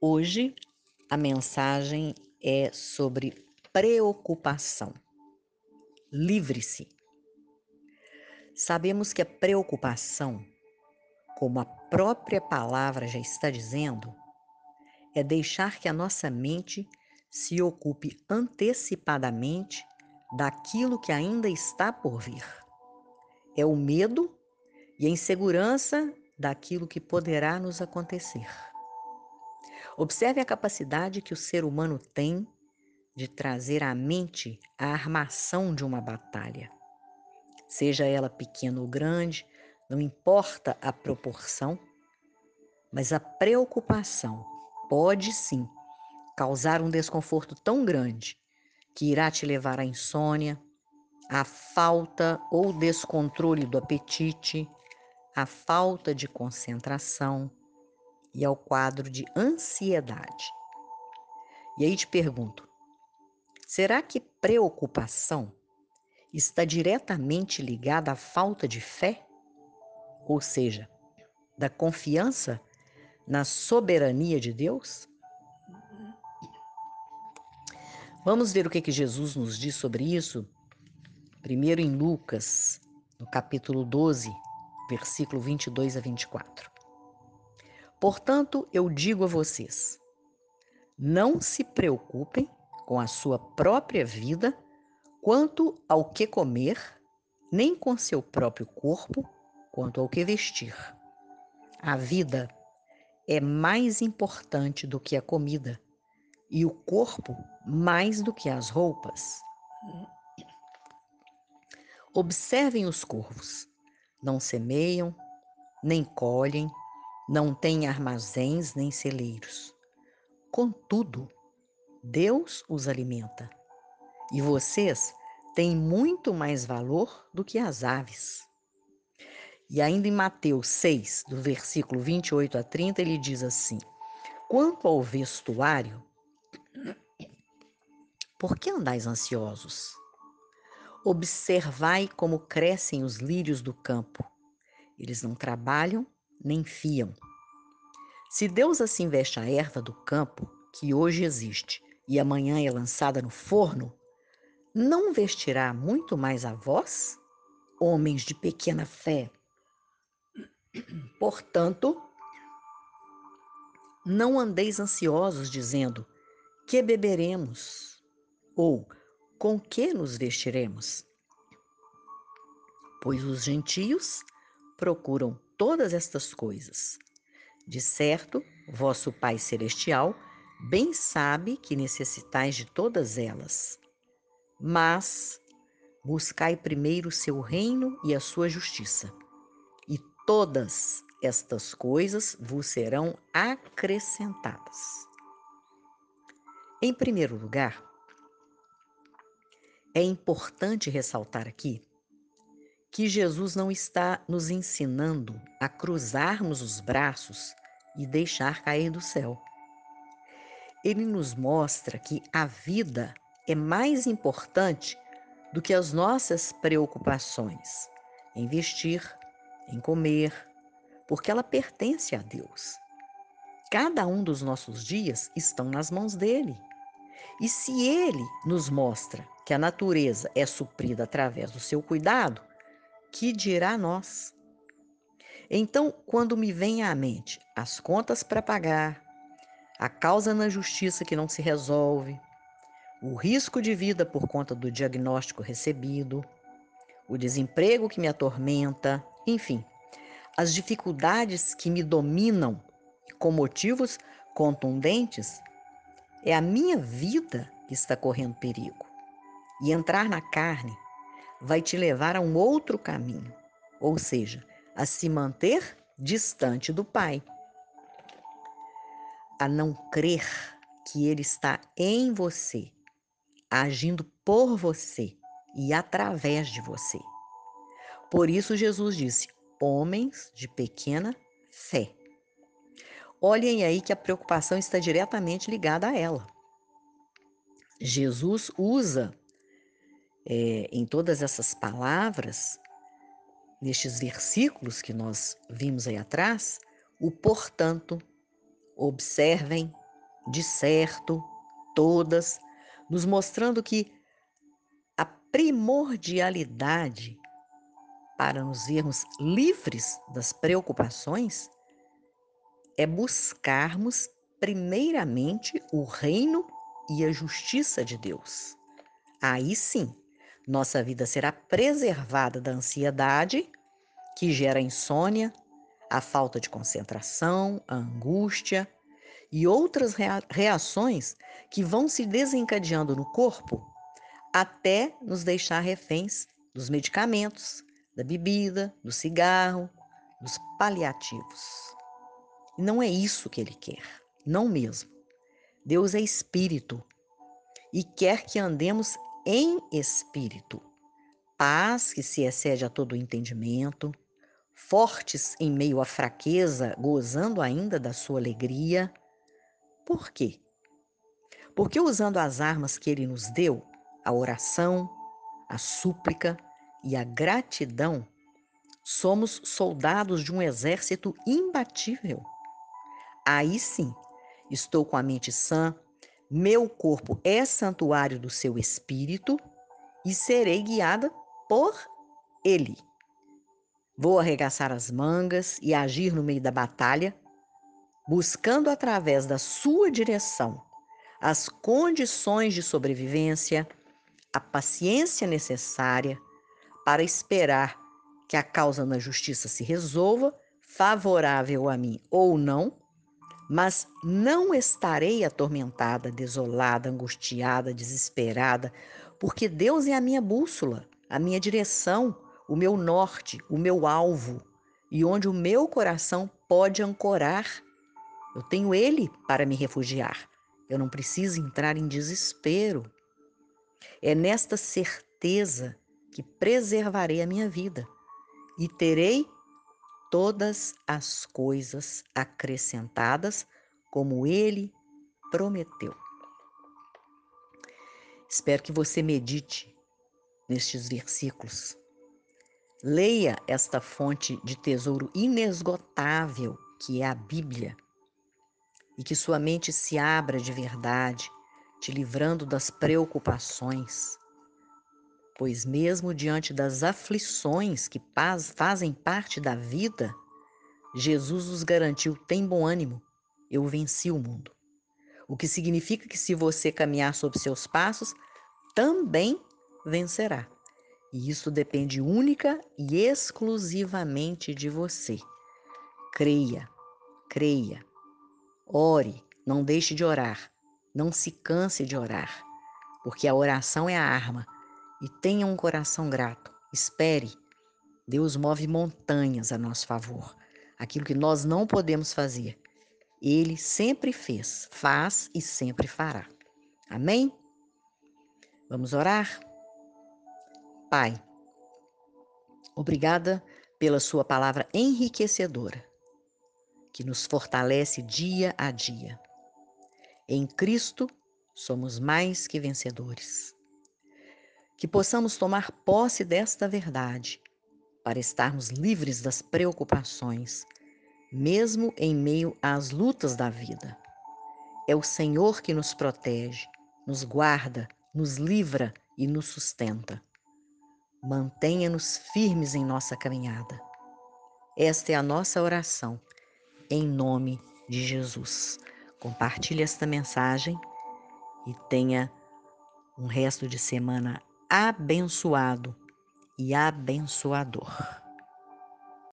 Hoje a mensagem é sobre preocupação. Livre-se. Sabemos que a preocupação, como a própria palavra já está dizendo, é deixar que a nossa mente se ocupe antecipadamente daquilo que ainda está por vir. É o medo e a insegurança daquilo que poderá nos acontecer. Observe a capacidade que o ser humano tem de trazer à mente a armação de uma batalha. Seja ela pequena ou grande, não importa a proporção, mas a preocupação pode sim causar um desconforto tão grande que irá te levar à insônia, à falta ou descontrole do apetite, à falta de concentração e ao quadro de ansiedade. E aí te pergunto: será que preocupação está diretamente ligada à falta de fé? Ou seja, da confiança na soberania de Deus? Vamos ver o que, que Jesus nos diz sobre isso? Primeiro em Lucas, no capítulo 12, versículo 22 a 24. Portanto, eu digo a vocês: não se preocupem com a sua própria vida quanto ao que comer, nem com seu próprio corpo quanto ao que vestir. A vida é mais importante do que a comida, e o corpo mais do que as roupas. Observem os corvos. Não semeiam, nem colhem, não têm armazéns nem celeiros. Contudo, Deus os alimenta. E vocês têm muito mais valor do que as aves. E ainda em Mateus 6, do versículo 28 a 30, ele diz assim: Quanto ao vestuário, por que andais ansiosos? Observai como crescem os lírios do campo. Eles não trabalham nem fiam. Se Deus assim veste a erva do campo, que hoje existe e amanhã é lançada no forno, não vestirá muito mais a vós, homens de pequena fé? Portanto, não andeis ansiosos, dizendo: que beberemos? Ou com que nos vestiremos? Pois os gentios procuram todas estas coisas. De certo, vosso Pai Celestial bem sabe que necessitais de todas elas. Mas buscai primeiro o seu reino e a sua justiça, e todas estas coisas vos serão acrescentadas. Em primeiro lugar, é importante ressaltar aqui que Jesus não está nos ensinando a cruzarmos os braços e deixar cair do céu. Ele nos mostra que a vida é mais importante do que as nossas preocupações em vestir, em comer, porque ela pertence a Deus. Cada um dos nossos dias estão nas mãos dele. E se ele nos mostra que a natureza é suprida através do seu cuidado, que dirá nós? Então, quando me vem à mente as contas para pagar, a causa na justiça que não se resolve, o risco de vida por conta do diagnóstico recebido, o desemprego que me atormenta, enfim, as dificuldades que me dominam com motivos contundentes, é a minha vida que está correndo perigo. E entrar na carne vai te levar a um outro caminho, ou seja, a se manter distante do Pai, a não crer que Ele está em você, agindo por você e através de você. Por isso, Jesus disse: homens de pequena fé. Olhem aí que a preocupação está diretamente ligada a ela. Jesus usa é, em todas essas palavras, nestes versículos que nós vimos aí atrás, o portanto, observem, de certo, todas, nos mostrando que a primordialidade para nos vermos livres das preocupações é buscarmos primeiramente o reino e a justiça de Deus. Aí sim, nossa vida será preservada da ansiedade, que gera insônia, a falta de concentração, a angústia e outras reações que vão se desencadeando no corpo até nos deixar reféns dos medicamentos, da bebida, do cigarro, dos paliativos. E não é isso que ele quer, não mesmo. Deus é espírito e quer que andemos em espírito. Paz que se excede a todo entendimento, fortes em meio à fraqueza, gozando ainda da sua alegria. Por quê? Porque usando as armas que ele nos deu, a oração, a súplica, e a gratidão, somos soldados de um exército imbatível. Aí sim, estou com a mente sã, meu corpo é santuário do seu espírito e serei guiada por ele. Vou arregaçar as mangas e agir no meio da batalha, buscando através da sua direção as condições de sobrevivência, a paciência necessária para esperar que a causa na justiça se resolva, favorável a mim ou não, mas não estarei atormentada, desolada, angustiada, desesperada, porque Deus é a minha bússola, a minha direção, o meu norte, o meu alvo e onde o meu coração pode ancorar. Eu tenho Ele para me refugiar. Eu não preciso entrar em desespero. É nesta certeza que preservarei a minha vida e terei todas as coisas acrescentadas como ele prometeu. Espero que você medite nestes versículos. Leia esta fonte de tesouro inesgotável que é a Bíblia e que sua mente se abra de verdade, te livrando das preocupações, pois, mesmo diante das aflições que fazem parte da vida, Jesus nos garantiu: tem bom ânimo, eu venci o mundo. O que significa que, se você caminhar sob seus passos, também vencerá. E isso depende única e exclusivamente de você. Creia, creia, ore, não deixe de orar, não se canse de orar, porque a oração é a arma e tenha um coração grato. Espere. Deus move montanhas a nosso favor. Aquilo que nós não podemos fazer, Ele sempre fez, faz e sempre fará. Amém? Vamos orar? Pai, obrigada pela Sua palavra enriquecedora, que nos fortalece dia a dia. Em Cristo somos mais que vencedores que possamos tomar posse desta verdade para estarmos livres das preocupações, mesmo em meio às lutas da vida. É o Senhor que nos protege, nos guarda, nos livra e nos sustenta. Mantenha-nos firmes em nossa caminhada. Esta é a nossa oração, em nome de Jesus. Compartilhe esta mensagem e tenha um resto de semana abençoado e abençoador.